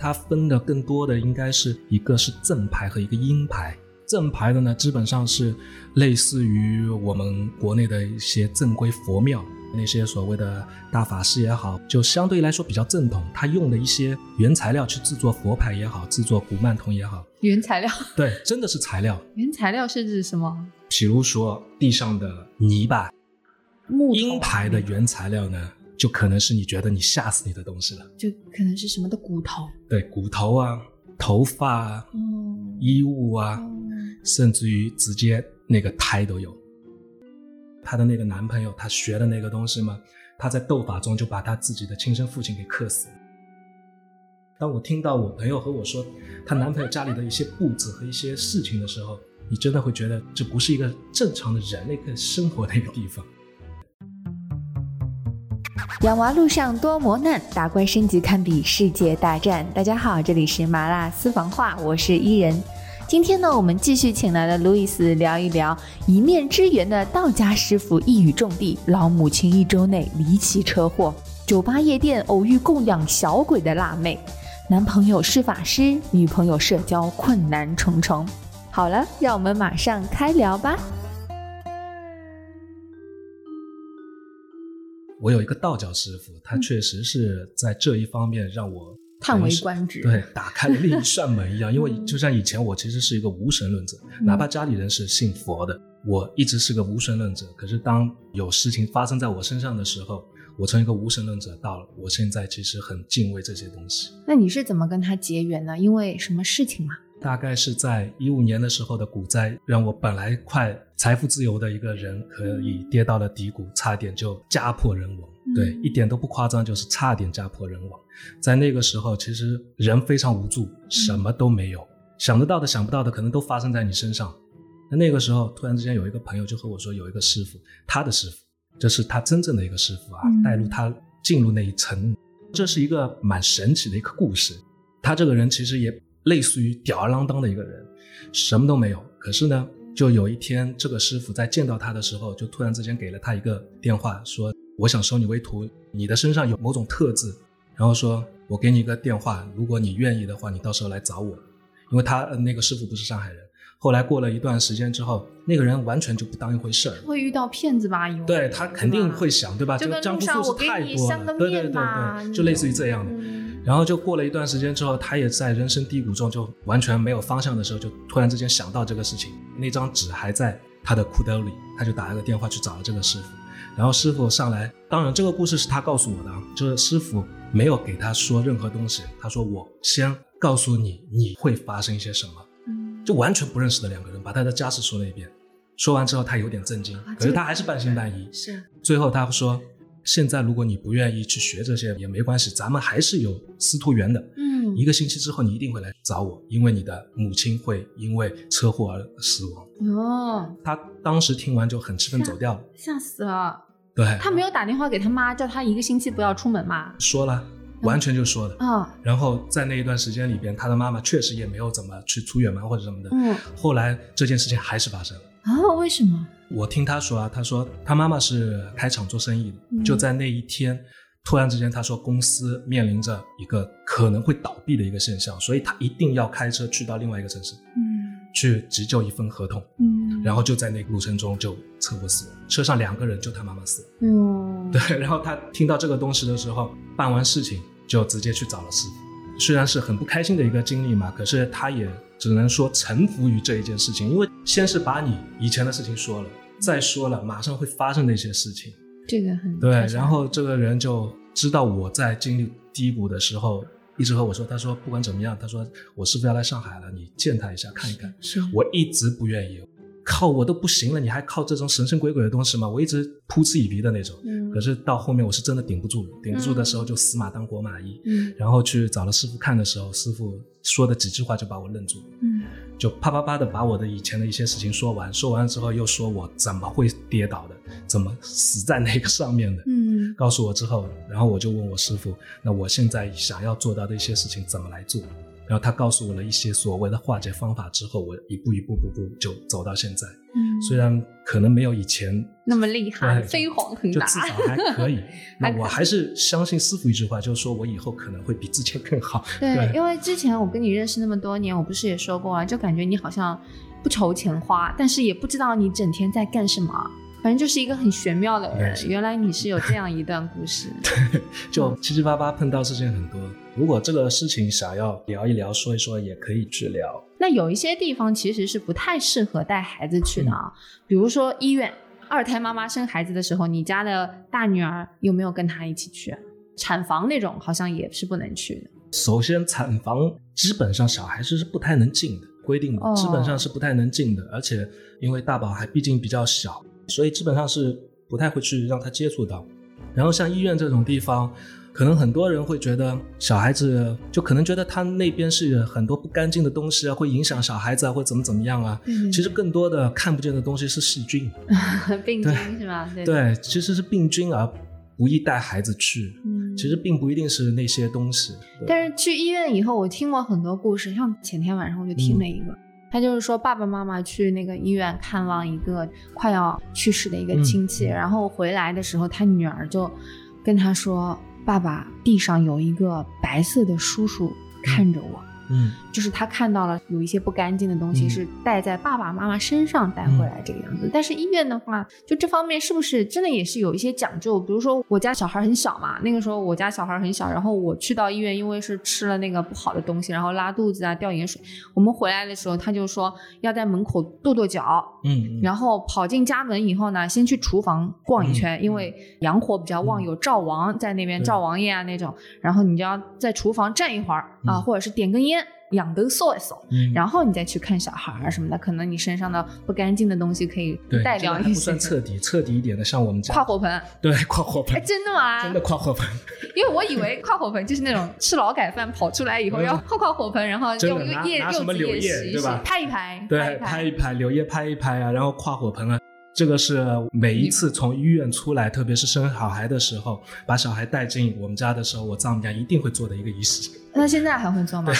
它分的更多的应该是一个是正牌和一个阴牌。正牌的呢，基本上是类似于我们国内的一些正规佛庙，那些所谓的大法师也好，就相对来说比较正统。他用的一些原材料去制作佛牌也好，制作古曼童也好，原材料，对，真的是材料。原材料是指什么？比如说地上的泥巴，木阴牌的原材料呢，就可能是你觉得你吓死你的东西了，就可能是什么的骨头，对，骨头啊，头发啊，嗯，衣物啊。甚至于直接那个胎都有。她的那个男朋友，他学的那个东西嘛，他在斗法中就把他自己的亲生父亲给克死了。当我听到我朋友和我说她男朋友家里的一些布置和一些事情的时候，你真的会觉得这不是一个正常的人类可以生活的一个地方。养娃路上多磨难，打怪升级堪比世界大战。大家好，这里是麻辣私房话，我是伊人。今天呢，我们继续请来了路易斯聊一聊一面之缘的道家师傅一语中的，老母亲一周内离奇车祸，酒吧夜店偶遇供养小鬼的辣妹，男朋友是法师，女朋友社交困难重重。好了，让我们马上开聊吧。我有一个道教师傅，他确实是在这一方面让我。叹为观止，对，打开了另一扇门一样。因为就像以前，我其实是一个无神论者，哪怕家里人是信佛的，我一直是个无神论者。可是当有事情发生在我身上的时候，我从一个无神论者到了我现在其实很敬畏这些东西。那你是怎么跟他结缘呢？因为什么事情吗？大概是在一五年的时候的股灾，让我本来快财富自由的一个人，可以跌到了低谷，差点就家破人亡。对，一点都不夸张，就是差点家破人亡。在那个时候，其实人非常无助，什么都没有，想得到的、想不到的，可能都发生在你身上。那那个时候，突然之间有一个朋友就和我说，有一个师傅，他的师傅，这是他真正的一个师傅啊，带入他进入那一层。这是一个蛮神奇的一个故事。他这个人其实也。类似于吊儿郎当的一个人，什么都没有。可是呢，就有一天，这个师傅在见到他的时候，就突然之间给了他一个电话，说：“我想收你为徒，你的身上有某种特质。”然后说：“我给你一个电话，如果你愿意的话，你到时候来找我。”因为他那个师傅不是上海人。后来过了一段时间之后，那个人完全就不当一回事儿。会遇到骗子吧？有。对他肯定会想，对吧？就江湖术士太多了，对对对对，就类似于这样的。然后就过了一段时间之后，他也在人生低谷中，就完全没有方向的时候，就突然之间想到这个事情。那张纸还在他的裤兜里，他就打了个电话去找了这个师傅。然后师傅上来，当然这个故事是他告诉我的，就是师傅没有给他说任何东西。他说：“我先告诉你，你会发生一些什么。”就完全不认识的两个人，把他的家事说了一遍。说完之后，他有点震惊，可是他还是半信半疑。是。最后他说。现在如果你不愿意去学这些也没关系，咱们还是有司徒缘的。嗯，一个星期之后你一定会来找我，因为你的母亲会因为车祸而死亡。哦，他当时听完就很气愤走掉了，吓死了。对，他没有打电话给他妈，叫他一个星期不要出门嘛？说了，完全就说了。啊，然后在那一段时间里边，他的妈妈确实也没有怎么去出远门或者什么的。嗯，后来这件事情还是发生了。啊？为什么？我听他说啊，他说他妈妈是开厂做生意的，就在那一天，突然之间他说公司面临着一个可能会倒闭的一个现象，所以他一定要开车去到另外一个城市，嗯，去急救一份合同，嗯，然后就在那个路程中就车祸死了，车上两个人就他妈妈死了，嗯，对，然后他听到这个东西的时候，办完事情就直接去找了师傅。虽然是很不开心的一个经历嘛，可是他也只能说臣服于这一件事情，因为先是把你以前的事情说了，再说了马上会发生的一些事情，这个很对。然后这个人就知道我在经历低谷的时候，一直和我说，他说不管怎么样，他说我是不是要来上海了，你见他一下看一看。是我一直不愿意。靠我都不行了，你还靠这种神神鬼鬼的东西吗？我一直扑哧以鼻的那种。嗯。可是到后面我是真的顶不住了，顶不住的时候就死马当活马医。嗯。然后去找了师傅看的时候，师傅说的几句话就把我愣住了。嗯。就啪啪啪的把我的以前的一些事情说完，说完之后又说我怎么会跌倒的，怎么死在那个上面的。嗯。告诉我之后，然后我就问我师傅，那我现在想要做到的一些事情怎么来做？然后他告诉我了一些所谓的化解方法之后，我一步一步步步就走到现在。嗯，虽然可能没有以前那么厉害，飞黄腾达。就至少还可以。那我还是相信师傅一句话，就是说我以后可能会比之前更好。对，对因为之前我跟你认识那么多年，我不是也说过啊，就感觉你好像不愁钱花，但是也不知道你整天在干什么，反正就是一个很玄妙的人。对原来你是有这样一段故事。对就七七八八碰到事情很多，如果这个事情想要聊一聊、说一说，也可以去聊。那有一些地方其实是不太适合带孩子去的嗯啊，比如说医院。二胎妈妈生孩子的时候，你家的大女儿有没有跟她一起去？产房那种好像也是不能去的。首先，产房基本上小孩子是不太能进的，规定的哦基本上是不太能进的，而且因为大宝还毕竟比较小，所以基本上是不太会去让他接触到。然后像医院这种地方，可能很多人会觉得小孩子就可能觉得他那边是很多不干净的东西啊，会影响小孩子啊，或怎么怎么样啊。嗯其实更多的看不见的东西是细菌，病菌是吧？对，对，其实是病菌，而不宜带孩子去。嗯，其实并不一定是那些东西。但是去医院以后，我听过很多故事，像前天晚上我就听了一个，他就是说爸爸妈妈去那个医院看望一个快要去世的一个亲戚，嗯然后回来的时候，他女儿就跟他说：“爸爸，地上有一个白色的叔叔看着我。嗯，就是他看到了有一些不干净的东西嗯。是带在爸爸妈妈身上带回来这个样子，但是医院的话，就这方面是不是真的也是有一些讲究？比如说我家小孩很小嘛，那个时候我家小孩很小，然后我去到医院，因为是吃了那个不好的东西，然后拉肚子啊、掉盐水，我们回来的时候他就说要在门口跺跺脚，嗯嗯，然后跑进家门以后呢，先去厨房逛一圈，嗯因为阳火比较旺，嗯有灶王在那边，对。灶王爷啊那种，然后你就要在厨房站一会儿啊，嗯或者是点根烟。仰头扫一扫，嗯然后你再去看小孩儿什么的，可能你身上的不干净的东西可以对带这个还不。算彻底，彻底一点的，像我们家跨火盆，对跨火盆哎，，真的吗？真的跨火盆，因为我以为跨火盆就是那种吃劳改饭跑出来以后嗯要跨跨火盆，然后真的拿用叶拿什么柳柚子叶洗一洗叶对吧拍一拍，对，拍拍一拍，柳叶拍一拍啊，然后跨火盆啊。这个是每一次从医院出来，特别是生小孩的时候，把小孩带进我们家的时候，我丈母娘一定会做的一个仪式那现在还会做吗？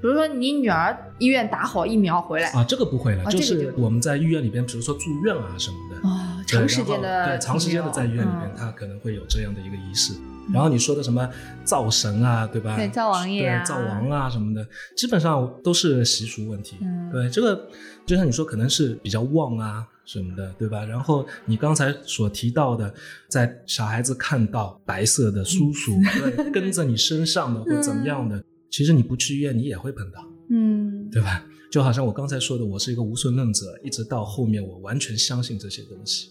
比如说你女儿医院打好疫苗回来，啊。这个不会了，就啊就是我们在医院里边，比如说住院啊什么的，哦，长时间的对长时间的在医院里面嗯，他可能会有这样的一个仪式。然后你说的什么灶神啊，对吧？对灶王爷啊对灶王啊什么的，基本上都是习俗问题。嗯对，这个就像你说，可能是比较旺啊什么的，对吧？然后你刚才所提到的，在小孩子看到白色的叔叔 对跟着你身上的或怎么样的，其实你不去医院你也会碰到，嗯，对吧？就好像我刚才说的，我是一个无神论者，一直到后面我完全相信这些东西。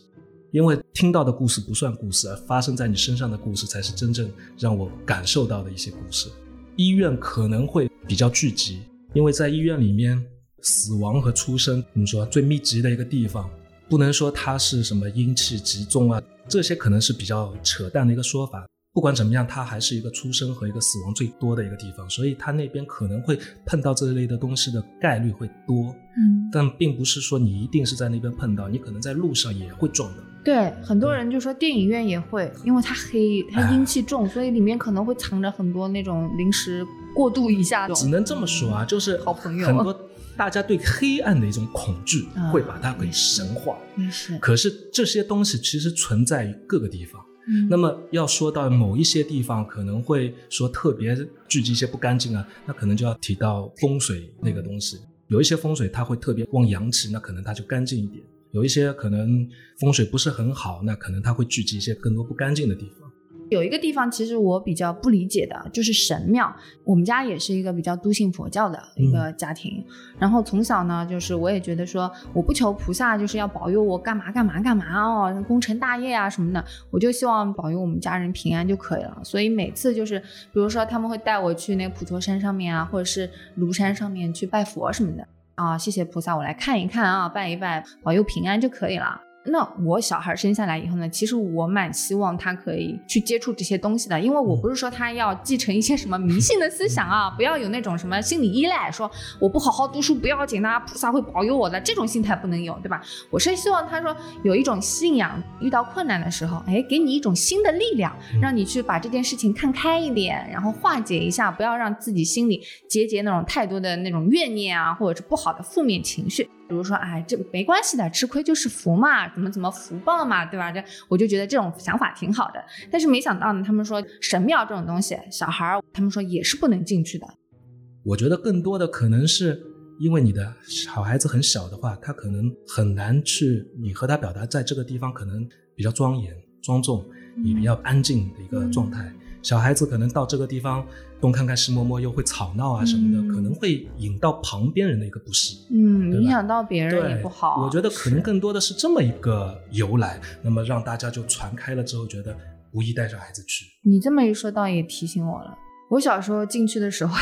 因为听到的故事不算故事，而发生在你身上的故事才是真正让我感受到的一些故事。医院可能会比较聚集，因为在医院里面，死亡和出生，怎么说最密集的一个地方，不能说它是什么阴气集中啊，这些可能是比较扯淡的一个说法。不管怎么样，它还是一个出生和一个死亡最多的一个地方，所以它那边可能会碰到这类的东西的概率会多。嗯，但并不是说你一定是在那边碰到，你可能在路上也会撞到。对，很多人就说电影院也会，因为它黑，它阴气重，所以里面可能会藏着很多那种临时过渡一下的。只能这么说啊，就是好朋友很多大家对黑暗的一种恐惧啊，会把它给神化。没事。可是这些东西其实存在于各个地方。嗯那么要说到某一些地方可能会说特别聚集一些不干净啊，那可能就要提到风水那个东西。有一些风水它会特别旺阳气，那可能它就干净一点；有一些可能风水不是很好，那可能它会聚集一些更多不干净的地方。有一个地方，其实我比较不理解的，就是神庙。我们家也是一个比较笃信佛教的一个家庭，然后从小呢，就是我也觉得说，我不求菩萨就是要保佑我干嘛干嘛干嘛哦，功成大业啊什么的，我就希望保佑我们家人平安就可以了。所以每次就是，比如说他们会带我去那个普陀山上面啊，或者是庐山上面去拜佛什么的啊，谢谢菩萨，我来看一看啊，拜一拜，保佑平安就可以了。那我小孩生下来以后呢，其实我蛮希望他可以去接触这些东西的，因为我不是说他要继承一些什么迷信的思想啊，不要有那种什么心理依赖，说我不好好读书不要紧的，菩萨会保佑我的这种心态不能有，对吧？我是希望他说有一种信仰，遇到困难的时候，哎，给你一种新的力量，让你去把这件事情看开一点，然后化解一下，不要让自己心里结结那种太多的那种怨念啊，或者是不好的负面情绪。比如说，哎，这没关系的，吃亏就是福嘛，怎么怎么福报嘛，对吧？这我就觉得这种想法挺好的。但是没想到呢，他们说神庙这种东西，小孩儿他们说也是不能进去的。我觉得更多的可能是因为你的小孩子很小的话，他可能很难去你和他表达在这个地方可能比较庄严庄重，你比较安静的一个状态。小孩子可能到这个地方东看看西摸摸，又会吵闹啊什么的，可能会引到旁边人的一个不适，嗯，影响到别人也不好。我觉得可能更多的是这么一个由来，那么让大家就传开了之后，觉得不宜带着孩子去。你这么一说，倒也提醒我了。我小时候进去的时候。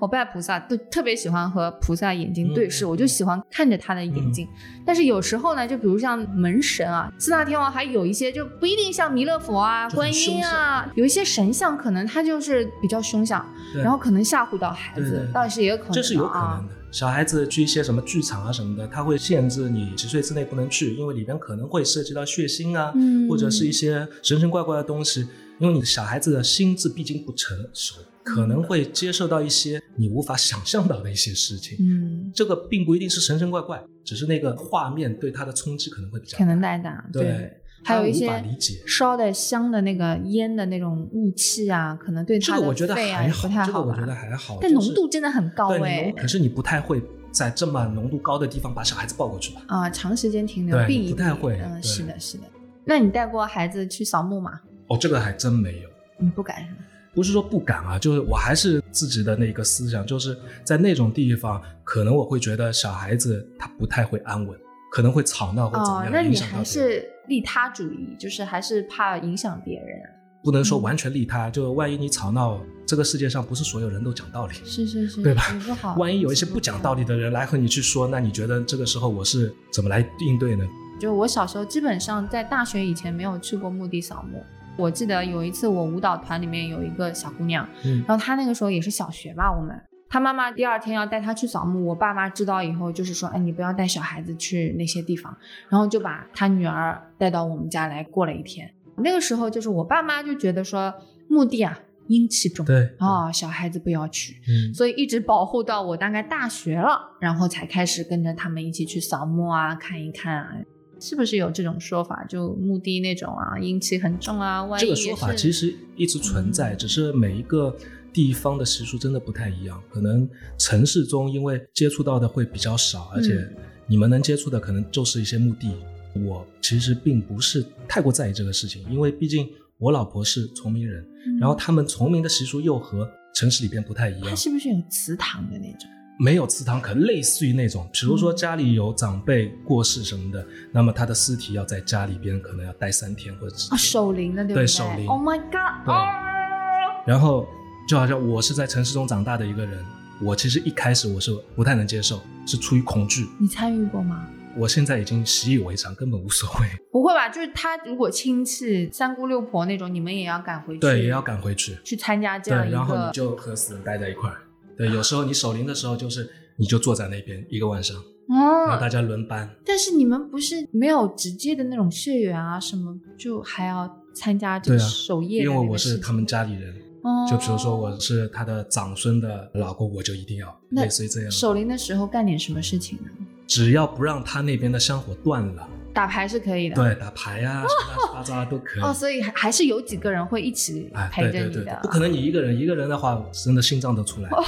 我拜菩萨都特别喜欢和菩萨眼睛对视，我就喜欢看着他的眼睛。但是有时候呢，就比如像门神啊，四大天王，还有一些就不一定像弥勒佛啊、观音啊，有一些神像可能他就是比较凶相，然后可能吓唬到孩子，倒是也有可能。这是有可能的。小孩子去一些什么剧场啊什么的，他会限制你几岁之内不能去，因为里边可能会涉及到血腥啊，或者是一些神神怪怪的东西。因为你的小孩子的心智毕竟不成熟。可能会接受到一些你无法想象到的一些事情，嗯，这个并不一定是神神怪怪，只是那个画面对他的冲击可能会比较大可能太大，对，还有一些烧的香的那个烟的那种雾气啊，可能对他的肺啊不太好，这个我觉得还好，但浓度真的很高哎，可是你不太会在这么浓度高的地方把小孩子抱过去吧？啊，长时间停留不太会，嗯，是的，是的。那你带过孩子去扫墓吗？哦，这个还真没有，你不敢是吗？不是说不敢啊，就是我还是自己的那个思想，就是在那种地方，可能我会觉得小孩子他不太会安稳，可能会吵闹或怎么样，那你还是利他主义，就是还是怕影响别人。不能说完全利他，就万一你吵闹，这个世界上不是所有人都讲道理，是是是，对吧？不好。万一有一些不讲道理的人来和你去说，那你觉得这个时候我是怎么来应对呢？就我小时候基本上在大学以前没有去过墓地扫墓。我记得有一次，我舞蹈团里面有一个小姑娘，嗯，然后她那个时候也是小学吧，我们，她妈妈第二天要带她去扫墓，我爸妈知道以后就是说，哎，你不要带小孩子去那些地方，然后就把她女儿带到我们家来过了一天。那个时候就是我爸妈就觉得说墓地啊阴气重，对啊，小孩子不要去，嗯，所以一直保护到我大概大学了，然后才开始跟着他们一起去扫墓啊，看一看啊。是不是有这种说法？就墓地那种啊，阴气很重啊。万一这个说法其实一直存在，只是每一个地方的习俗真的不太一样。可能城市中因为接触到的会比较少，而且你们能接触的可能就是一些墓地。我其实并不是太过在意这个事情，因为毕竟我老婆是崇明人，然后他们崇明的习俗又和城市里边不太一样。是不是有祠堂的那种？没有祠堂，可类似于那种，比如说家里有长辈过世什么的，那么他的尸体要在家里边，可能要待三天或者几天。守灵的对不对？对，守灵。Oh my god！对。然后就好像我是在城市中长大的一个人，我其实一开始我是不太能接受，是出于恐惧。你参与过吗？我现在已经习以为常，根本无所谓。不会吧？就是他如果亲戚三姑六婆那种，你们也要赶回去？对，也要赶回去去参加这样一个。然后你就和死人待在一块儿。对，有时候你守灵的时候，就是你就坐在那边一个晚上，哦，然后大家轮班。但是你们不是没有直接的那种血缘啊，什么就还要参加这个守夜？因为我是他们家里人，就比如说我是他的长孙的老公，我就一定要类似于这样。守灵的时候干点什么事情呢？只要不让他那边的香火断了。打牌是可以的，对，打牌啊，乱七八糟都可以。哦，所以还还是有几个人会一起陪着你的，不可能你一个人，一个人的话，真的心脏都出来。哦，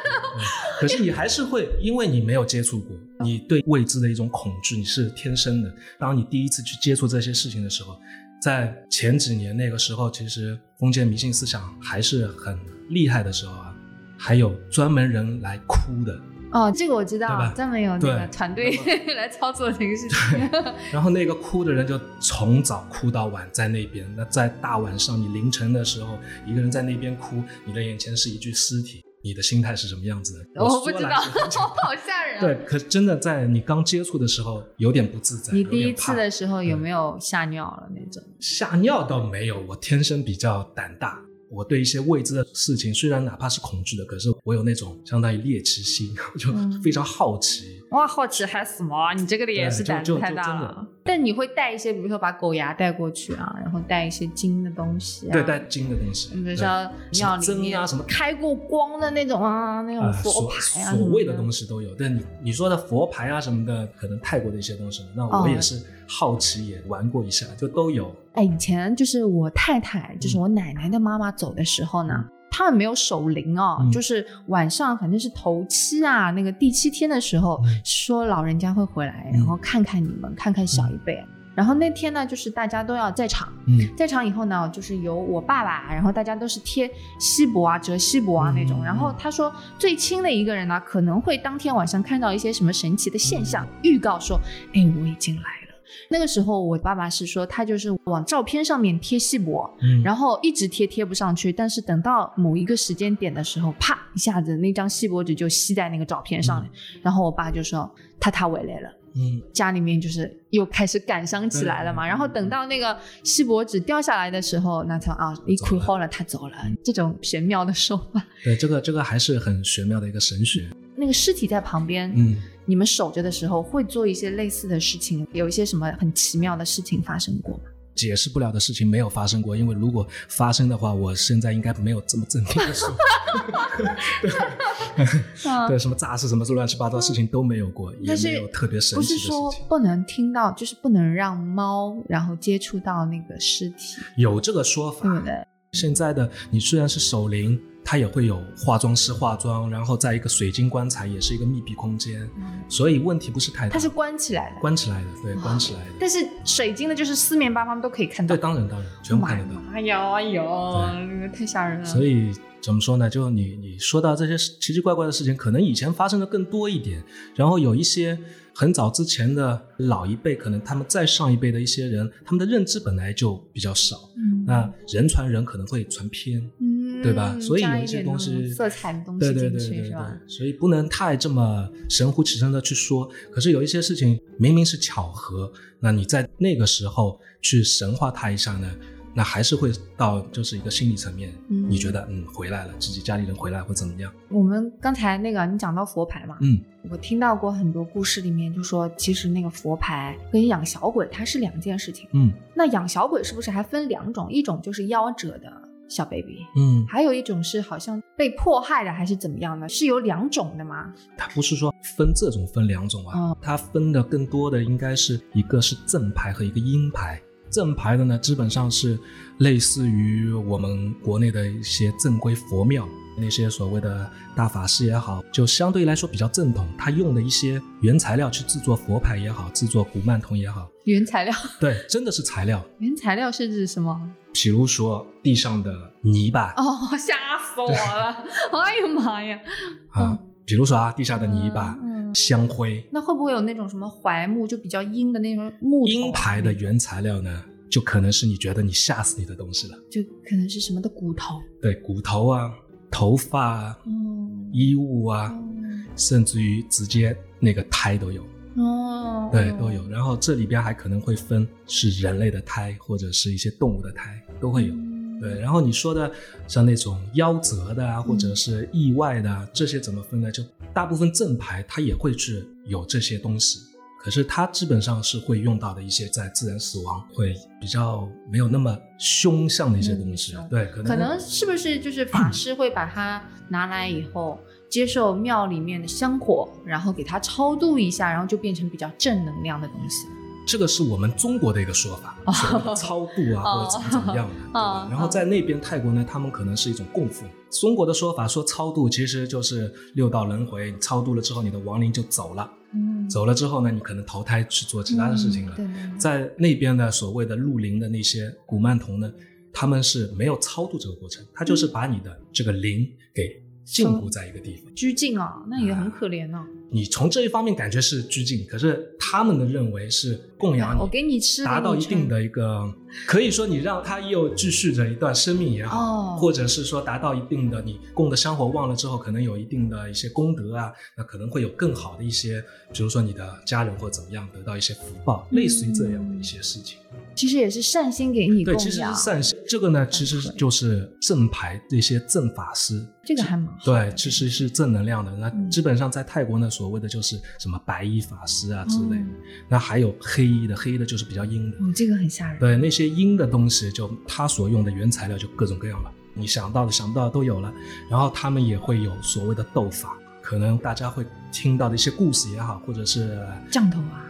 可是你还是会，因为你没有接触过，你对未知的一种恐惧，你是天生的。当你第一次去接触这些事情的时候，在前几年那个时候，其实封建迷信思想还是很厉害的时候啊，还有专门人来哭的。哦，这个我知道，专门有那个团队 来操作这个事情。然后那个哭的人就从早哭到晚在那边。那在大晚上，你凌晨的时候，一个人在那边哭，你的眼前是一具尸体，你的心态是什么样子的？我不知道，好吓人。啊对，可真的在你刚接触的时候有点不自在。你第一次的时候有没有吓尿了那种？吓尿倒没有，我天生比较胆大。我对一些未知的事情，虽然哪怕是恐惧的，可是我有那种相当于猎奇心，我就非常好奇。哇，好奇还什么？你这个脸是胆子太大了。但你会带一些，比如说把狗牙带过去啊，然后带一些金的东西。对，带金的东西。比如说庙里面啊，什么开过光的那种啊，那种佛牌啊，所谓的东西都有。但你你说的佛牌啊什么的，可能泰国的一些东西，那我也是好奇也玩过一下，就都有。哎，以前就是我太太，就是我奶奶的妈妈走的时候呢。他们没有守灵哦，就是晚上反正是头七啊，那个第七天的时候，说老人家会回来，然后看看你们，看看小一辈。然后那天呢，就是大家都要在场，嗯。在场以后呢，就是有我爸爸，然后大家都是贴锡箔啊、折锡箔啊那种。然后他说，最亲的一个人呢，可能会当天晚上看到一些什么神奇的现象，预告说，哎，我已经来。那个时候，我爸爸是说他就是往照片上面贴锡箔，然后一直贴贴不上去，但是等到某一个时间点的时候，啪一下子那张锡箔纸就吸在那个照片上面，然后我爸就说他他回来了，嗯，家里面就是又开始感伤起来了嘛。然后等到那个锡箔纸掉下来的时候，那他啊一哭好了，他走了，这种玄妙的手法。对，这个这个还是很玄妙的一个神学。那个尸体在旁边，嗯。你们守着的时候会做一些类似的事情，有一些什么很奇妙的事情发生过吗？解释不了的事情没有发生过，因为如果发生的话，我现在应该没有这么镇定的说。对，什么诈尸什么乱七八糟事情都没有过，也没有特别神奇的事情。不是说不能听到，就是不能让猫然后接触到那个尸体。有这个说法，对不对？现在的你虽然是守灵。它也会有化妆师化妆，然后在一个水晶棺材，也是一个密闭空间，所以问题不是太大。它是关起来的，关起来的，对，关起来的。但是水晶的，就是四面八方都可以看到。对，当然当然，全部看得到。哎呦哎呦，太吓人了。所以怎么说呢？就你你说到这些奇奇怪怪的事情，可能以前发生的更多一点，然后有一些很早之前的老一辈，可能他们再上一辈的一些人，他们的认知本来就比较少。嗯，那人传人可能会传偏。对吧？所以有一些东西，色彩的东西进去是吧？所以不能太这么神乎其神的去说。可是有一些事情明明是巧合，那你在那个时候去神化它一下呢？那还是会到就是一个心理层面，你觉得嗯回来了，自己家里人回来或怎么样？我们刚才那个你讲到佛牌嘛，嗯，我听到过很多故事，里面就说其实那个佛牌跟养小鬼它是两件事情。嗯，那养小鬼是不是还分两种？一种就是夭折的。小 baby，嗯，还有一种是好像被迫害的，还是怎么样的？是有两种的吗？它不是说分这种分两种啊，它分的更多的应该是一个是正牌和一个阴牌。正牌的呢，基本上是类似于我们国内的一些正规佛庙那些所谓的大法师也好，就相对来说比较正统，他用的一些原材料去制作佛牌也好，制作古曼童也好，原材料 对，真的是材料。原材料是指什么？比如说地上的泥巴哦，吓死我了！哎呀妈呀！啊，比如说啊，地下的泥巴、嗯香灰，那会不会有那种什么槐木，就比较阴的那种木？阴牌的原材料呢，就可能是你觉得你吓死你的东西了，就可能是什么的骨头？对，骨头啊，头发啊，衣物啊，甚至于直接那个胎都有。哦，对，都有。然后这里边还可能会分是人类的胎，或者是一些动物的胎，都会有。对，然后你说的像那种夭折的啊，或者是意外的，这些怎么分呢？就大部分正牌它也会去有这些东西，可是它基本上是会用到的一些在自然死亡会比较没有那么凶相的一些东西。对，可能可能是不是就是法 师会把它拿来以后。接受庙里面的香火，然后给它超度一下，然后就变成比较正能量的东西。这个是我们中国的一个说法，超度啊，或者怎么怎么样的，对吧？然后在那边泰国呢，他们可能是一种供奉。中国的说法说超度其实就是六道轮回，超度了之后，你的亡灵就走了。嗯，走了之后呢，你可能投胎去做其他的事情了。在那边的所谓的入灵的那些古曼童呢，他们是没有超度这个过程，他就是把你的这个灵给。禁锢在一个地方，拘禁啊，那也很可怜呢。你从这一方面感觉是拘禁，可是他们的认为是供养你，我给你吃，达到一定的一个，可以说你让他又继续着一段生命也好，或者是说达到一定的你供的香火旺了之后，可能有一定的一些功德啊，那可能会有更好的一些，比如说你的家人或怎么样得到一些福报，类似于这样的一些事情。其实也是善心给你对，其实是善心。这个呢，其实就是正牌这些正法师，这个还蛮对，其实是正能量的。那嗯基本上在泰国呢，所谓的就是什么白衣法师啊之类的。嗯那还有黑衣的，黑衣的就是比较阴的。哦，这个很吓人。对，那些阴的东西，就他所用的原材料就各种各样了，你想到的、想不到的都有了。然后他们也会有所谓的斗法，可能大家会听到的一些故事也好，或者是降头啊，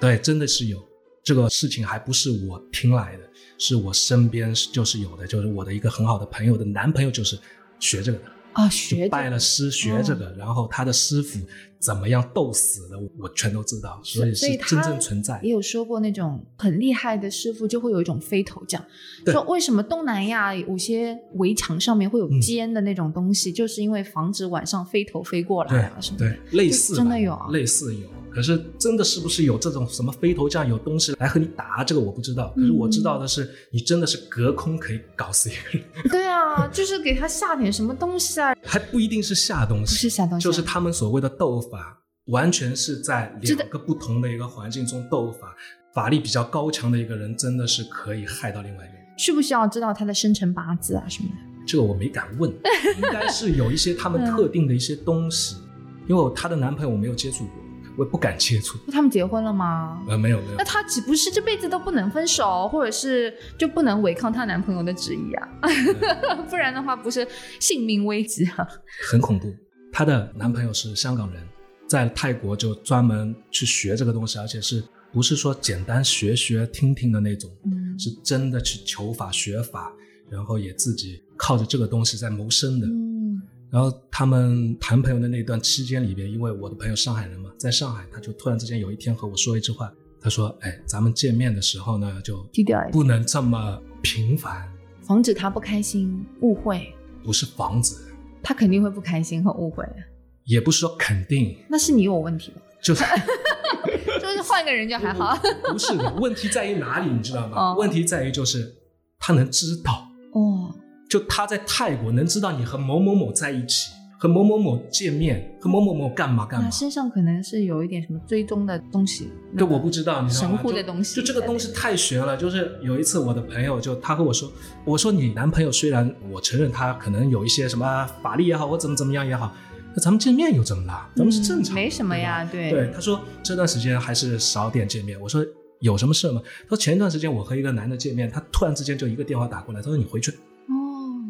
对，真的是有这个事情，还不是我听来的，是我身边就是有的，就是我的一个很好的朋友的男朋友就是学这个的，啊，就学拜了师学着的，然后他的师傅怎么样斗死的，我全都知道，所以是真正存在。也有说过，那种很厉害的师傅就会有一种飞头匠，对说为什么东南亚有些围墙上面会有嗯尖的那种东西，就是因为防止晚上飞头飞过来对啊什么的。对，类似真的有啊类似有。可是真的是不是有这种什么飞头匠有东西来和你打，这个我不知道。可是我知道的是，你真的是隔空可以搞死一个人，对啊，就是给他下点什么东西啊，还不一定是下东西不西，是下东西啊，就是他们所谓的斗法，完全是在两个不同的一个环境中斗法。法力比较高强的一个人，真的是可以害到另外一个人。需不需要知道他的生辰八字啊什么的？这个我没敢问，应该是有一些他们嗯特定的一些东西，因为我她的男朋友我没有接触过，我也不敢接触。他们结婚了吗？呃，没有没有那，她岂不是这辈子都不能分手，或者是就不能违抗她男朋友的旨意啊？不然的话，不是性命危急啊？很恐怖。她的男朋友是香港人，在泰国就专门去学这个东西，而且是不是说简单学学听听的那种，嗯是真的去求法学法，然后也自己靠着这个东西在谋生的。嗯然后他们谈朋友的那段期间里边，因为我的朋友上海人嘛，在上海，他就突然之间有一天和我说一句话，他说：“哎，咱们见面的时候呢，就低调一点不能这么频繁，防止他不开心、误会，不是防止，他肯定会不开心和误会。也不是说肯定，那是你有问题吧？就 是就是换个人就还好。不是的。问题在于哪里，你知道吗？哦问题在于就是他能知道，哦，就他在泰国能知道你和某某某在一起，和某某某见面，和某某某干嘛干嘛那。身上可能是有一点什么追踪的东西。对，我不知道，你知道吗？神乎的东西就这个东西太玄了。就是有一次，我的朋友就他和我说，我说你男朋友虽然我承认他可能有一些什么法力也好，或怎么怎么样也好，那咱们见面又怎么了？咱们是正常、嗯没什么呀对对对，他说这段时间还是少点见面。我说有什么事吗？他说前段时间我和一个男的见面，他突然之间就一个电话打过来，他说你回去。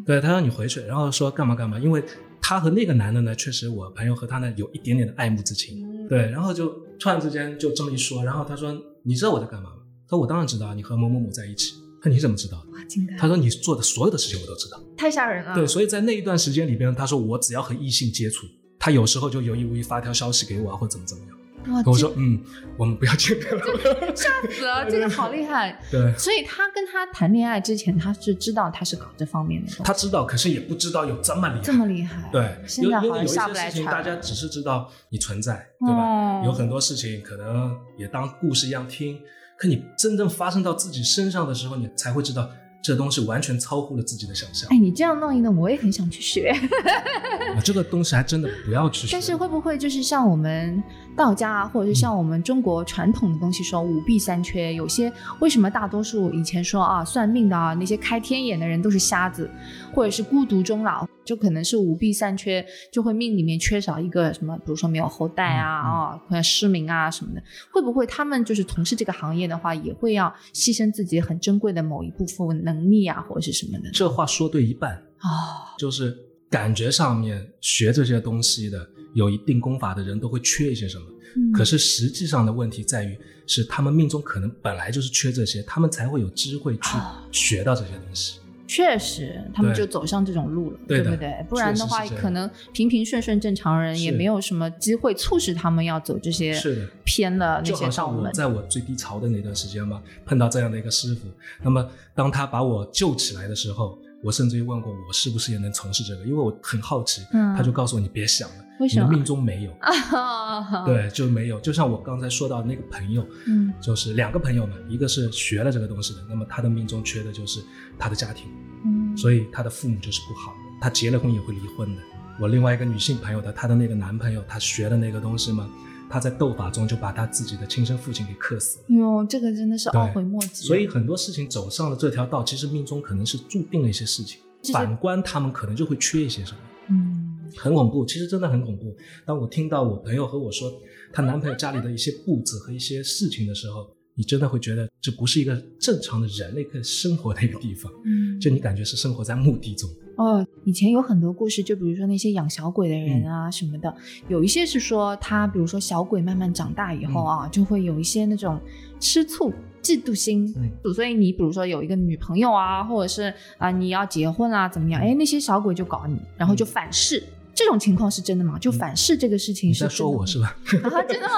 哦，对他让你回去，然后说干嘛干嘛，因为他和那个男的呢，确实我朋友和他呢有一点点的爱慕之情。嗯对，然后就突然之间就这么一说，然后他说：“你知道我在干嘛吗？”他说：“我当然知道，你和某某某在一起。”他说：“你怎么知道的哇，惊呆？”了！他说：“你做的所有的事情我都知道。太吓人了。对，所以在那一段时间里边，他说我只要和异性接触，他有时候就有意无意发条消息给我啊，或者怎么怎么样。我说：“嗯，我们不要见面了。吓死了，这个好厉害。”对，所以他跟他谈恋爱之前，他是知道他是搞这方面的，他知道，可是也不知道有这么厉害。这么厉害。对，现在好像下不来些事情，大。家只是知道你存在，对吧？哦有很多事情可能也当故事一样听，可你真正发生到自己身上的时候，你才会知道这东西完全超乎了自己的想象。哎，你这样弄一弄，我也很想去学。啊这个东西还真的不要去学。但是会不会就是像我们道家啊，或者是像我们中国传统的东西说五弊三缺？有些为什么大多数以前说啊算命的啊那些开天眼的人都是瞎子，或者是孤独终老，就可能是五弊三缺，就会命里面缺少一个什么，比如说没有后代啊啊，可能失明啊什么的。会不会他们就是从事这个行业的话，也会要牺牲自己很珍贵的某一部分能力啊，或者是什么的？这话说对一半，啊，就是感觉上面学这些东西的有一定功法的人都会缺一些什么，嗯可是实际上的问题在于是他们命中可能本来就是缺这些，他们才会有机会去啊学到这些东西。确实，他们就走上这种路了，对的不对？不然的话可能平平顺顺正常人也没有什么机会促使他们要走这些偏的就好些道门。像我在我最低潮的那段时间嘛，碰到这样的一个师傅，那么当他把我救起来的时候，我甚至于问过我是不是也能从事这个，因为我很好奇。嗯他就告诉我你别想了，为什么你的命中没有，啊，，对，就没有。就像我刚才说到的那个朋友，嗯就是两个朋友嘛，一个是学了这个东西的，那么他的命中缺的就是他的家庭，嗯，所以他的父母就是不好的，他结了婚也会离婚的。我另外一个女性朋友的，她的那个男朋友，他学的那个东西嘛，他在斗法中就把他自己的亲生父亲给克死了。哟，这个真的是懊悔莫及。所以很多事情走上了这条道，其实命中可能是注定了一些事情，反观他们可能就会缺一些什么。嗯，很恐怖，其实真的很恐怖。当我听到我朋友和我说她男朋友家里的一些布置和一些事情的时候，你真的会觉得这不是一个正常的人类可以生活的一个地方，嗯就你感觉是生活在墓地中。哦，以前有很多故事，就比如说那些养小鬼的人啊什么的，有一些是说他，比如说小鬼慢慢长大以后啊，就会有一些那种吃醋、嫉妒心。嗯所以你比如说有一个女朋友啊，或者是啊、你要结婚啊怎么样？哎，那些小鬼就搞你，然后就反噬。这种情况是真的吗？就反噬这个事情是说我是？吧？啊，真的吗？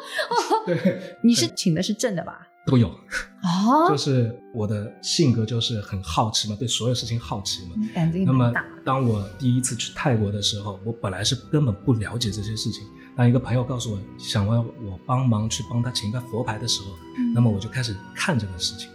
对，你是请的是正的吧？都有。哦就，是我的性格就是很好奇嘛，对所有事情好奇嘛。胆子那么。当我第一次去泰国的时候，我本来是根本不了解这些事情。当一个朋友告诉我想要我帮忙去帮他请一个佛牌的时候，嗯那么我就开始看这个事情。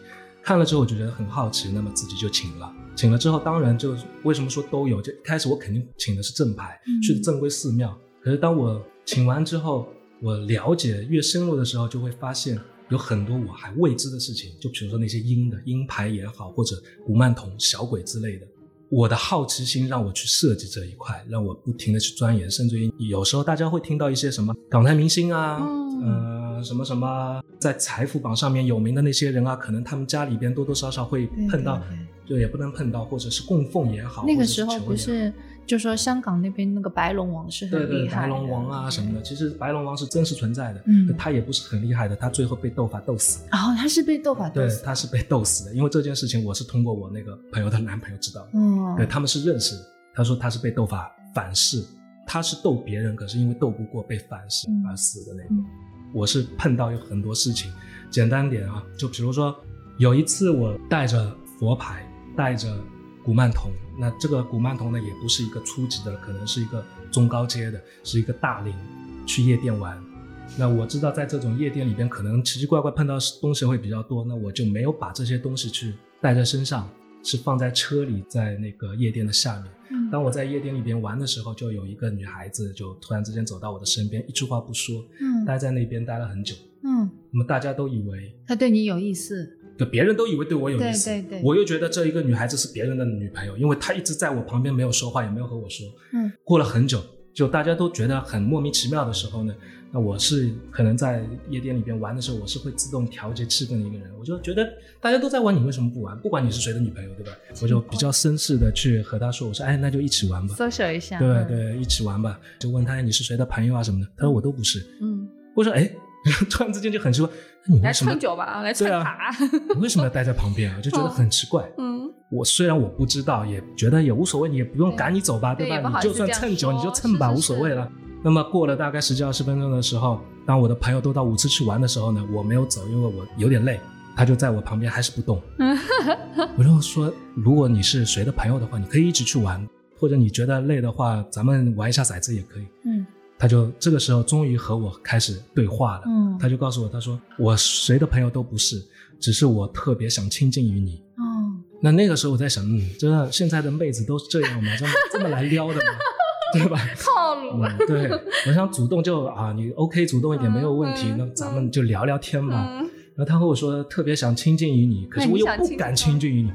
看了之后我就觉得很好奇，那么自己就请了。请了之后，当然就为什么说都有？就一开始我肯定请的是正牌，嗯去的正规寺庙。可是当我请完之后，我了解越深入的时候，就会发现有很多我还未知的事情。就比如说那些鹰的鹰牌也好，或者古曼童、小鬼之类的。我的好奇心让我去设计这一块，让我不停的去钻研，甚至于有时候大家会听到一些什么港台明星啊，嗯呃，什么什么在财富榜上面有名的那些人啊，可能他们家里边多多少少会碰到，对对就也不能碰到，或者是供奉也好，或者不是就说香港那边那个白龙王是对对很厉害的，白龙王啊什么的，其实白龙王是真实存在的，嗯他也不是很厉害的，他最后被斗法斗死。然后他是被斗法斗对，死，他是被斗死的，因为这件事情我是通过我那个朋友的男朋友知道的。嗯，对，他们是认识的。他说他是被斗法反噬，他是斗别人，可是因为斗不过被反噬嗯而死的那个。嗯我是碰到有很多事情，简单点啊，就比如说有一次我带着佛牌，带着古曼童，那这个古曼童呢也不是一个初级的，可能是一个中高阶的，是一个大龄，去夜店玩。那我知道在这种夜店里边，可能奇奇怪怪碰到东西会比较多，那我就没有把这些东西去带在身上，是放在车里，在那个夜店的下面。嗯当我在夜店里边玩的时候，就有一个女孩子就突然之间走到我的身边，一句话不说，嗯待在那边待了很久。嗯，那么大家都以为，她对你有意思，就别人都以为对我有意思，对对对我又觉得这一个女孩子是别人的女朋友，因为她一直在我旁边没有说话，也没有和我说。嗯，过了很久，就大家都觉得很莫名其妙的时候呢，那我是可能在夜店里边玩的时候，我是会自动调节气氛的一个人。我就觉得大家都在玩，你为什么不玩？不管你是谁的女朋友，对吧？我就比较绅士的去和她说，我说，哎，那就一起玩吧。social 一下，对嗯，对，一起玩吧。就问他哎你是谁的朋友啊什么的，他说我都不是。嗯，我说哎，突然之间就很奇怪，那你来为什么蹭酒吧，来对啊你为什么要待在旁边啊？就觉得很奇怪。嗯，我虽然我不知道，也觉得也无所谓，你也不用赶你走吧，对吧？你就算蹭酒，你就蹭吧，无所谓了。那么过了大概十几二十分钟的时候，当我的朋友都到舞池去玩的时候呢，我没有走，因为我有点累。他就在我旁边还是不动。我就说，如果你是谁的朋友的话，你可以一直去玩，或者你觉得累的话，咱们玩一下骰子也可以。嗯他就这个时候终于和我开始对话了。嗯他就告诉我，他说我谁的朋友都不是，只是我特别想亲近于你。哦，那那个时候我在想，嗯，真的现在的妹子都是这样吗？这么 这么来撩的吗？对吧？套路嗯，对，我想主动就啊，你 OK 主动一点没有问题，嗯那咱们就聊聊天吧。嗯然后他和我说特别想亲近于你，可是我又不敢亲近于你，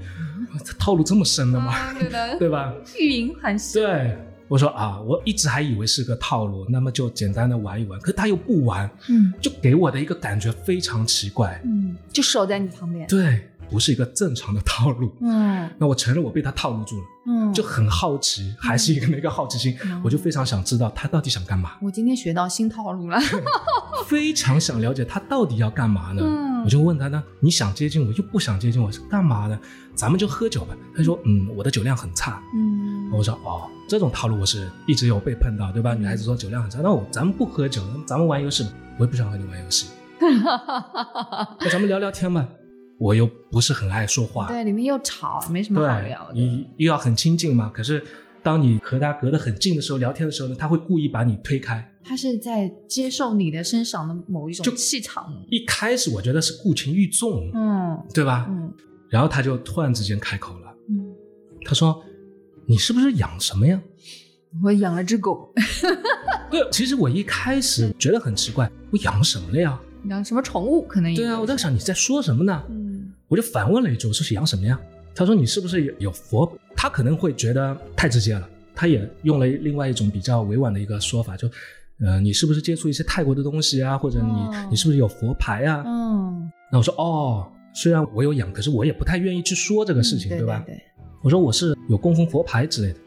这套路这么深的吗？对吧？欲迎还是，对，我说啊，我一直还以为是个套路，那么就简单的玩一玩，可他又不玩，嗯。就给我的一个感觉非常奇怪，嗯，就守在你旁边，对，不是一个正常的套路。嗯那我承认我被他套路住了，嗯，就很好奇，还是一个那个好奇心，嗯我就非常想知道他到底想干嘛，我今天学到新套路了，非常想了解他到底要干嘛呢？嗯我就问他呢，你想接近我又不想接近我，是干嘛呢？咱们就喝酒吧。他说，嗯，我的酒量很差。嗯我说，哦，这种套路我是一直有被碰到，对吧？女孩子说酒量很差，那我咱们不喝酒，咱们玩游戏吧。我也不想和你玩游戏，那咱们聊聊天吧。我又不是很爱说话，对，里面又吵，没什么好聊，的，你又要很亲近嘛。可是当你和他隔得很近的时候，聊天的时候呢，他会故意把你推开。他是在接受你的身上的某一种就气场，一开始我觉得是顾情欲重，嗯对吧？嗯然后他就突然之间开口了，嗯，他说：“你是不是养什么呀我养了只狗，？” 对，其实我一开始觉得很奇怪，我养什么了呀？养什么宠物可能也对啊，我在想你在说什么呢？嗯我就反问了一句：“我说养什么呀？”他说：“你是不是有有佛？”他可能会觉得太直接了，他也用了另外一种比较委婉的一个说法，就，呃，你是不是接触一些泰国的东西啊？或者你、哦你是不是有佛牌啊？嗯，那我说哦，虽然我有养，可是我也不太愿意去说这个事情，嗯对吧？对对，我说我是有供奉佛牌之类的。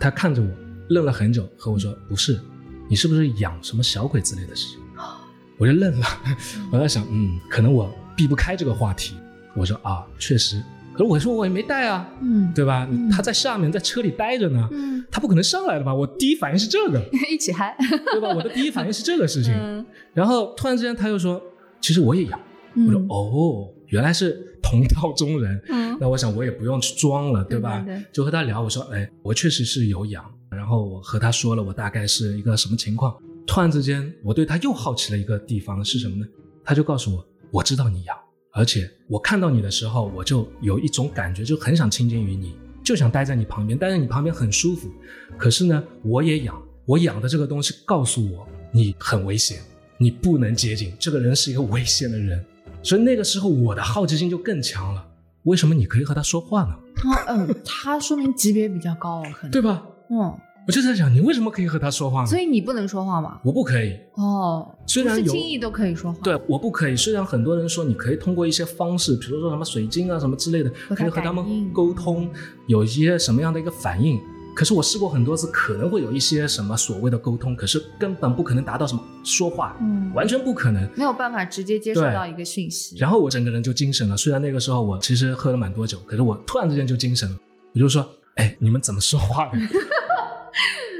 他看着我，愣了很久，和我说不是，你是不是养什么小鬼之类的事情？我就愣了，我在想，嗯，可能我避不开这个话题。我说啊，确实，可是我说我也没带啊，嗯，对吧？嗯他在下面在车里待着呢，嗯，他不可能上来的吧？我第一反应是这个，一起嗨，对吧？我的第一反应是这个事情。嗯然后突然之间他又说，其实我也养。我说嗯哦，原来是同道中人。嗯那我想我也不用去装了，对吧？对对对就和他聊，我说，哎，我确实是有养。然后我和他说了我大概是一个什么情况。突然之间，我对他又好奇了一个地方是什么呢？他就告诉我，我知道你养，而且我看到你的时候，我就有一种感觉，就很想亲近于你，就想待在你旁边，待在你旁边很舒服。可是呢，我也养，我养的这个东西告诉我，你很危险，你不能接近，这个人是一个危险的人。所以那个时候我的好奇心就更强了。为什么你可以和他说话呢？他嗯，他说明级别比较高，可能对吧？嗯，我就在想，你为什么可以和他说话呢？所以你不能说话吗？我不可以。哦，虽然有轻易都可以说话，对，我不可以。虽然很多人说你可以通过一些方式，比如说什么水晶啊什么之类的，可以和他们沟通，有一些什么样的一个反应。可是我试过很多次，可能会有一些什么所谓的沟通，可是根本不可能达到什么说话，嗯，完全不可能。没有办法直接接受到一个讯息。然后我整个人就精神了。虽然那个时候我其实喝了蛮多酒，可是我突然之间就精神了。我就说：“哎，你们怎么说话的？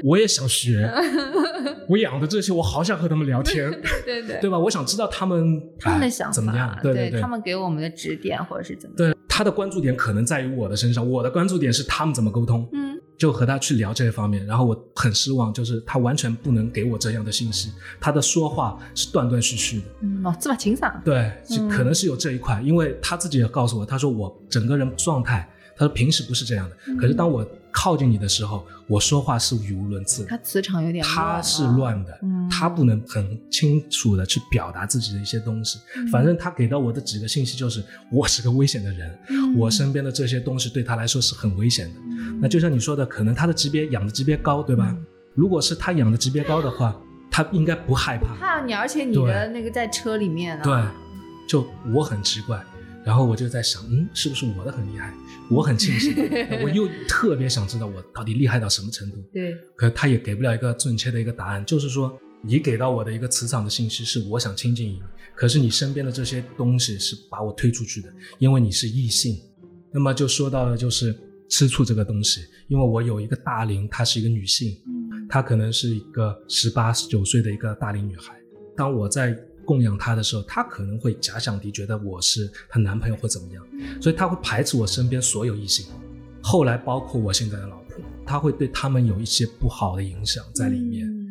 我也想学。我养的这些，我好想和他们聊天，对对对吧？我想知道他们哎他们的想法怎么样，对对，对他们给我们的指点或者是怎么样，对他的关注点可能在于我的身上，我的关注点是他们怎么沟通。嗯，就和他去聊这方面，然后我很失望，就是他完全不能给我这样的信息，他的说话是断断续续的。嗯，哦，这么清爽，对，就嗯可能是有这一块，因为他自己也告诉我，他说我整个人状态，他说平时不是这样的，嗯可是当我靠近你的时候，我说话是语无伦次。的他，磁场有点乱他啊。是乱的，嗯。他不能很清楚的去表达自己的一些东西。嗯。反正他给到我的几个信息就是，我是个危险的人，嗯。我身边的这些东西对他来说是很危险的。嗯。那就像你说的，可能他的级别养的级别高，对吧？嗯。如果是他养的级别高的话，他应该不害怕。怕你，而且你的那个在车里面啊，对，就我很奇怪，然后我就在想，嗯，是不是我的很厉害？我很庆幸，我又特别想知道我到底厉害到什么程度。对，可他也给不了一个准确的一个答案，就是说，你给到我的一个磁场的信息是我想亲近你，可是你身边的这些东西是把我推出去的，因为你是异性。那么就说到了就是吃醋这个东西，因为我有一个大龄，她是一个女性，嗯她可能是一个十八十九岁的一个大龄女孩。当我在供养她的时候，她可能会假想敌，觉得我是她男朋友或怎么样，所以她会排斥我身边所有异性。后来包括我现在的老婆，她会对他们有一些不好的影响在里面。嗯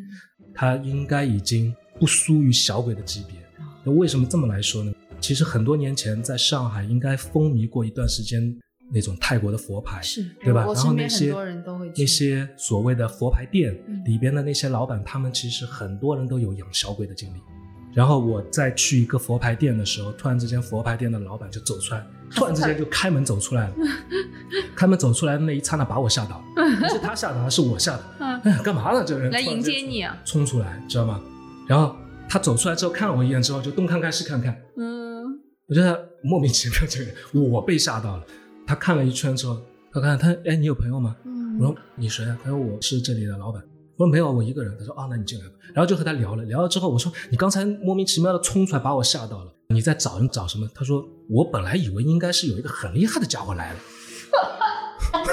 她应该已经不输于小鬼的级别。那为什么这么来说呢？其实很多年前在上海应该风靡过一段时间那种泰国的佛牌，是对吧？然后那些那些所谓的佛牌店嗯里边的那些老板，他们其实很多人都有养小鬼的经历。然后我在去一个佛牌店的时候，突然之间佛牌店的老板就走出来，突然之间就开门走出来了。开门走出来的那一刹那把我吓到了，不是他吓到了，是我吓的。嗯哎呀，干嘛呢？这个人来迎接你啊，冲出来，知道吗？然后他走出来之后看了我一眼之后，就东看看西看看，嗯我觉得莫名其妙，这个人我被吓到了。他看了一圈之后，他看他，哎，你有朋友吗？嗯，我说你谁啊？他说我是这里的老板。我说没有，我一个人。他说啊，那你进来吧。然后就和他聊了，聊了之后，我说你刚才莫名其妙的冲出来把我吓到了，你在找人找什么？他说我本来以为应该是有一个很厉害的家伙来了。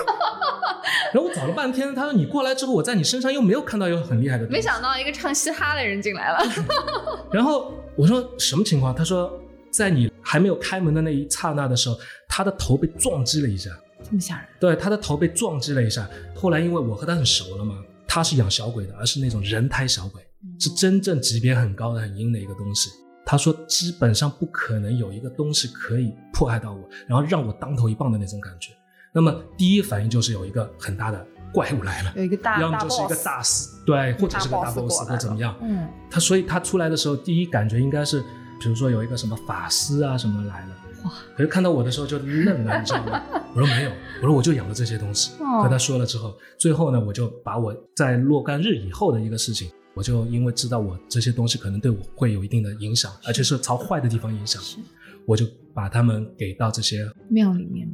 然后我找了半天，他说你过来之后，我在你身上又没有看到有很厉害的。没想到一个唱嘻哈的人进来了，然后我说什么情况？他说在你还没有开门的那一刹那的时候，他的头被撞击了一下。这么吓人，对，他的头被撞击了一下。后来因为我和他很熟了嘛，他是养小鬼的，而是那种人胎小鬼，是真正级别很高的、很阴的一个东西。他说基本上不可能有一个东西可以迫害到我，然后让我当头一棒的那种感觉。那么第一反应就是有一个很大的怪物来了，有一个大大要么就是一个大死，对，或者是个大大 boss 或怎么样。嗯他所以他出来的时候，第一感觉应该是，比如说有一个什么法师啊什么来了，可是看到我的时候就愣了，你知道吗？我说没有，我说我就养了这些东西。哦和他说了之后，最后呢，我就把我在若干日以后的一个事情，我就因为知道我这些东西可能对我会有一定的影响，而且是朝坏的地方影响，是我就把他们给到这些庙里面？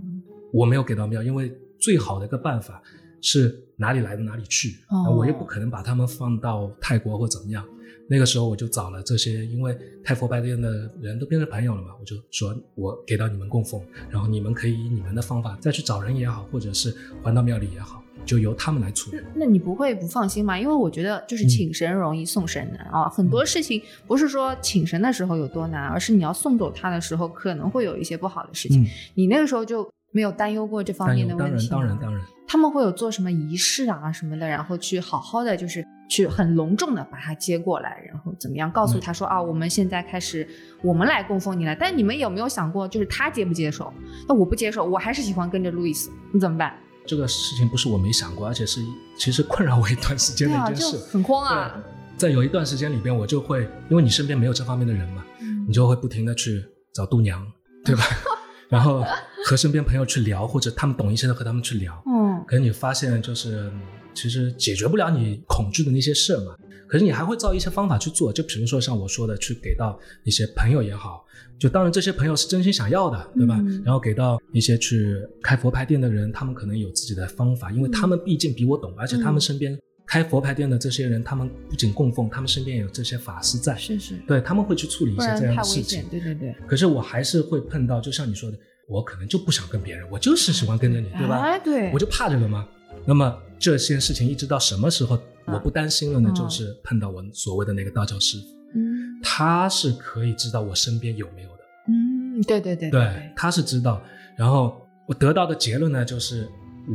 我没有给到庙，因为最好的一个办法是哪里来的哪里去，我也不可能把他们放到泰国或怎么样。那个时候我就找了这些，因为太佛拜殿的人都变成朋友了嘛，我就说我给到你们供奉，然后你们可以以你们的方法再去找人也好，或者是还到庙里也好，就由他们来处理。那你不会不放心吗？因为我觉得就是请神容易送神难啊，很多事情不是说请神的时候有多难，而是你要送走他的时候可能会有一些不好的事情。嗯，你那个时候就没有担忧过这方面的问题吗当然当然当然，他们会有做什么仪式啊什么的，然后去好好的就是去很隆重的把他接过来，然后怎么样告诉他说、啊，我们现在开始我们来供奉你了。但你们有没有想过，就是他接不接受？那我不接受，我还是喜欢跟着路易斯，你怎么办？这个事情不是我没想过，而且是其实困扰我一段时间的一件事。很慌啊。在有一段时间里边，我就会因为你身边没有这方面的人嘛，嗯你就会不停的去找度娘，对吧？然后和身边朋友去聊，或者他们懂一些的和他们去聊。嗯，可是你发现，就是嗯其实解决不了你恐惧的那些事儿嘛。可是你还会照一些方法去做，就比如说像我说的，去给到一些朋友也好，就当然这些朋友是真心想要的，对吧？嗯然后给到一些去开佛牌店的人，他们可能有自己的方法，因为他们毕竟比我懂，而且他们身边开佛牌店的这些人，他们不仅供奉，他们身边也有这些法师在，是是，对他们会去处理一不些这样的事情。。对对对，可是我还是会碰到，就像你说的，我可能就不想跟别人，我就是喜欢跟着你，对吧？哎，对，我就怕这个嘛。那么这些事情一直到什么时候啊我不担心了呢？嗯就是碰到我所谓的那个道教师傅，嗯他是可以知道我身边有没有的，嗯，对对对对，他是知道。然后我得到的结论呢，就是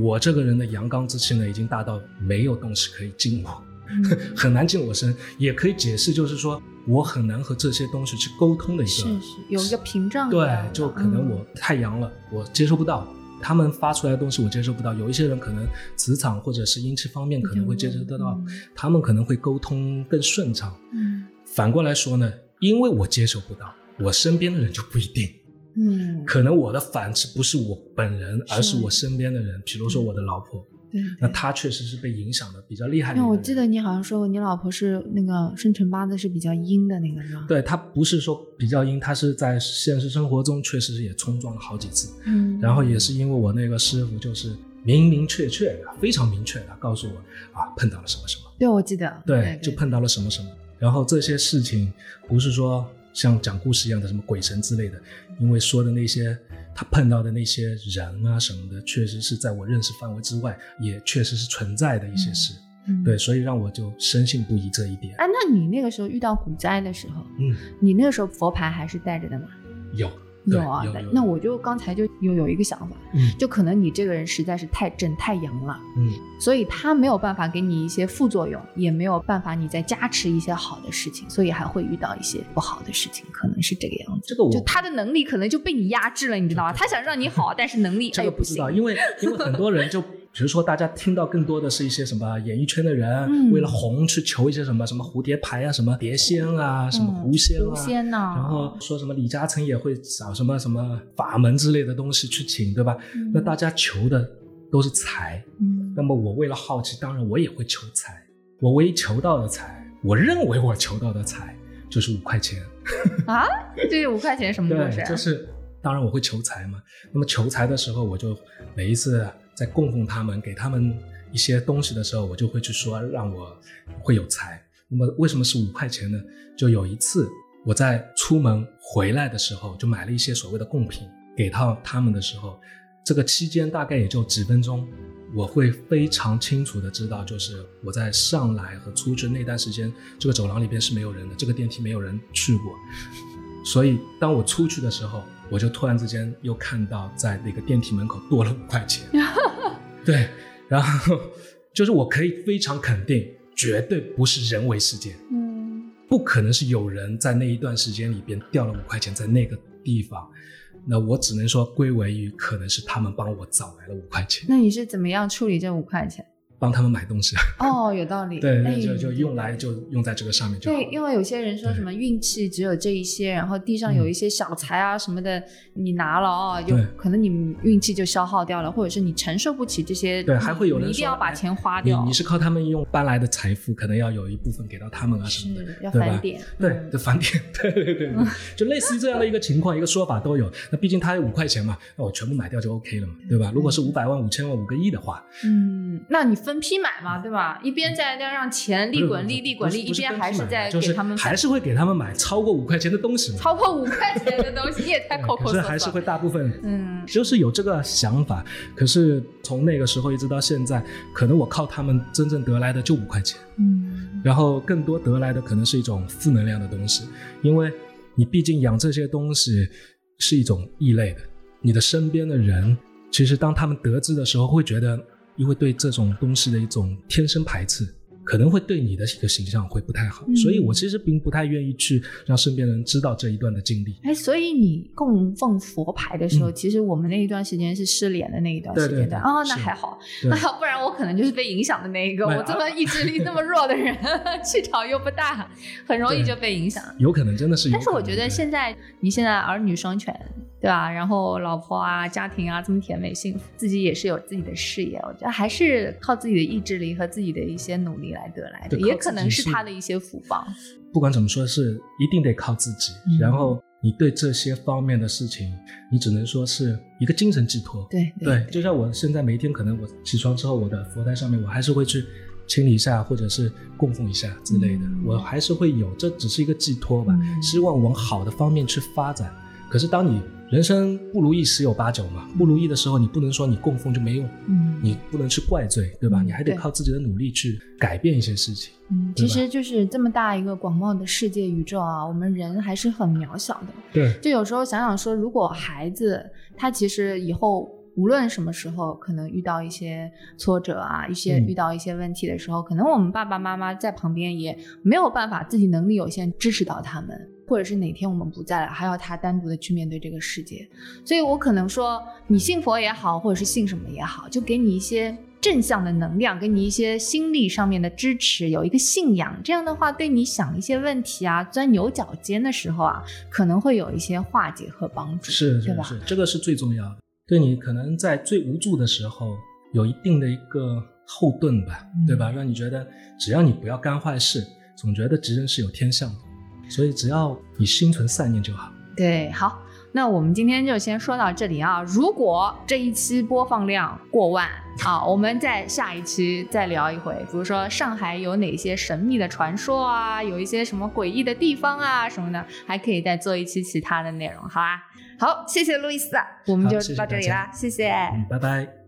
我这个人的阳刚之气呢，已经大到没有东西可以进我，嗯 很难进我身，也可以解释，就是说我很难和这些东西去沟通的一个。是是有一个屏障对，就可能我太阳了，我接收不到。他们发出来的东西我接受不到，有一些人可能磁场或者是音质方面可能会接受得到，他们可能会沟通更顺畅。嗯。反过来说呢，因为我接受不到，我身边的人就不一定。嗯，可能我的反制不是我本人，而是我身边的人，比如说我的老婆，对，那他确实是被影响的比较厉害。那我记得你好像说过，你老婆是那个生辰八字是比较阴的那个，是吧？，对她不是说比较阴，她是在现实生活中确实也冲撞了好几次。嗯，然后也是因为我那个师傅就是明明确确的、非常明确的告诉我啊，碰到了什么什么，对，我记得，对，就碰到了什么什么。然后这些事情不是说像讲故事一样的什么鬼神之类的，因为说的那些他碰到的那些人啊什么的，确实是在我认识范围之外，也确实是存在的一些事。嗯对，。所以让我就深信不疑这一点。哎，那你那个时候遇到股灾的时候，嗯，你那个时候佛牌还是带着的吗？有，对有啊。那我就刚才就有有一个想法，嗯就可能你这个人实在是太正太阳了，嗯，所以他没有办法给你一些副作用，也没有办法你再加持一些好的事情，所以还会遇到一些不好的事情，可能是这个样子。这个我就他的能力可能就被你压制了，你知道吗？他想让你好，但是能力这个不知道，。因为因为很多人就，比如说大家听到更多的是一些什么演艺圈的人、嗯为了红去求一些什么什么蝴蝶牌啊、什么碟仙啊、什么嗯狐仙啊，狐仙呐、然后说什么李嘉诚也会找什么什么法门之类的东西去请，对吧？嗯那大家求的都是财，嗯那么我为了好奇，当然我也会求财。我唯一求到的财，我认为我求到的财就是五块钱。啊，这五块钱什么故事 对，啊？就是当然我会求财嘛。那么求财的时候，我就每一次在供奉他们、给他们一些东西的时候，我就会去说让我会有财。那么为什么是五块钱呢？就有一次我在出门回来的时候，就买了一些所谓的贡品给到他们的时候，这个期间大概也就几分钟。我会非常清楚的知道，就是我在上来和出去那段时间，这个走廊里边是没有人的，这个电梯没有人去过，所以当我出去的时候，我就突然之间又看到在那个电梯门口多了五块钱。对，然后就是我可以非常肯定，绝对不是人为事件，嗯不可能是有人在那一段时间里边掉了五块钱在那个地方。那我只能说归为于可能是他们帮我找来了五块钱，那你是怎么样处理这五块钱？帮他们买东西。哦，有道理。对，哎就就用来就用在这个上面就好。对，因为有些人说什么运气只有这一些，然后地上有一些小财啊什么的，你拿了哦，就嗯对可能你运气就消耗掉了，或者是你承受不起这些，对还会有人你一定要把钱花你掉，你是靠他们用搬来的财富，可能要有一部分给到他们啊什么的，是要？返点，对嗯，的返点，对对对对，就类似于这样的一个情况，一个说法都有。那毕竟他有五块钱嘛，那我全部买掉就 OK 了嘛，对吧？如果是五百万、五千万、五个亿的话，嗯，那你分批买嘛，对吧？一边在那让钱利滚利，利滚利，一边还是在就是给他们还是会给他们买超过五块钱的东西。超过五块钱的东西，你也太抠抠搜搜。可是还是会大部分嗯，就是有这个想法，可是从那个时候一直到现在，可能我靠他们真正得来的就五块钱，嗯，然后更多得来的可能是一种负能量的东西，因为你毕竟养这些东西是一种异类的，你的身边的人其实当他们得知的时候，会觉得因为对这种东西的一种天生排斥。可能会对你的一个形象会不太好，嗯所以我其实并不太愿意去让身边人知道这一段的经历。哎，所以你供奉佛牌的时候，嗯其实我们那一段时间是失联的那一段时间的对对对哦，那还好，对那不然我可能就是被影响的那一个。我这么意志力那么弱的人，气场又不大，很容易就被影响。有可能真的是有可能，但是我觉得现在你现在儿女双全，对吧？然后老婆啊、家庭啊这么甜美幸福，自己也是有自己的事业，我觉得还是靠自己的意志力和自己的一些努力来得来的，也可能是他的一些福报。不管怎么说，是一定得靠自己。嗯然后你对这些方面的事情，你只能说是一个精神寄托。对对，就像我现在每一天，可能我起床之后，我的佛台上面，我还是会去清理一下，或者是供奉一下之类的，嗯我还是会有，这只是一个寄托吧，嗯希望往好的方面去发展。可是当你人生不如意十有八九嘛，不如意的时候，你不能说你供奉就没用，嗯你不能去怪罪，对吧？嗯你还得靠自己的努力去改变一些事情。嗯，其实就是这么大一个广袤的世界宇宙啊，我们人还是很渺小的。对，就有时候想想说，如果孩子他其实以后无论什么时候可能遇到一些挫折啊，一些嗯遇到一些问题的时候，可能我们爸爸妈妈在旁边也没有办法，自己能力有限支持到他们，或者是哪天我们不在了，还要他单独的去面对这个世界。所以我可能说，你信佛也好，或者是信什么也好，就给你一些。正向的能量，给你一些心力上面的支持，有一个信仰，这样的话，对你想一些问题啊、钻牛角尖的时候啊，可能会有一些化解和帮助，是对吧？是这个是最重要的。对你可能在最无助的时候，有一定的一个后盾吧，嗯对吧？让你觉得只要你不要干坏事，总觉得敌人是有天相的，所以只要你心存善念就好。对，好，那我们今天就先说到这里啊。如果这一期播放量过万啊，我们在下一期再聊一回，比如说上海有哪些神秘的传说啊，有一些什么诡异的地方啊什么的，还可以再做一期其他的内容，好吧？好，谢谢路易斯，我们就到这里啦，谢谢嗯，拜拜。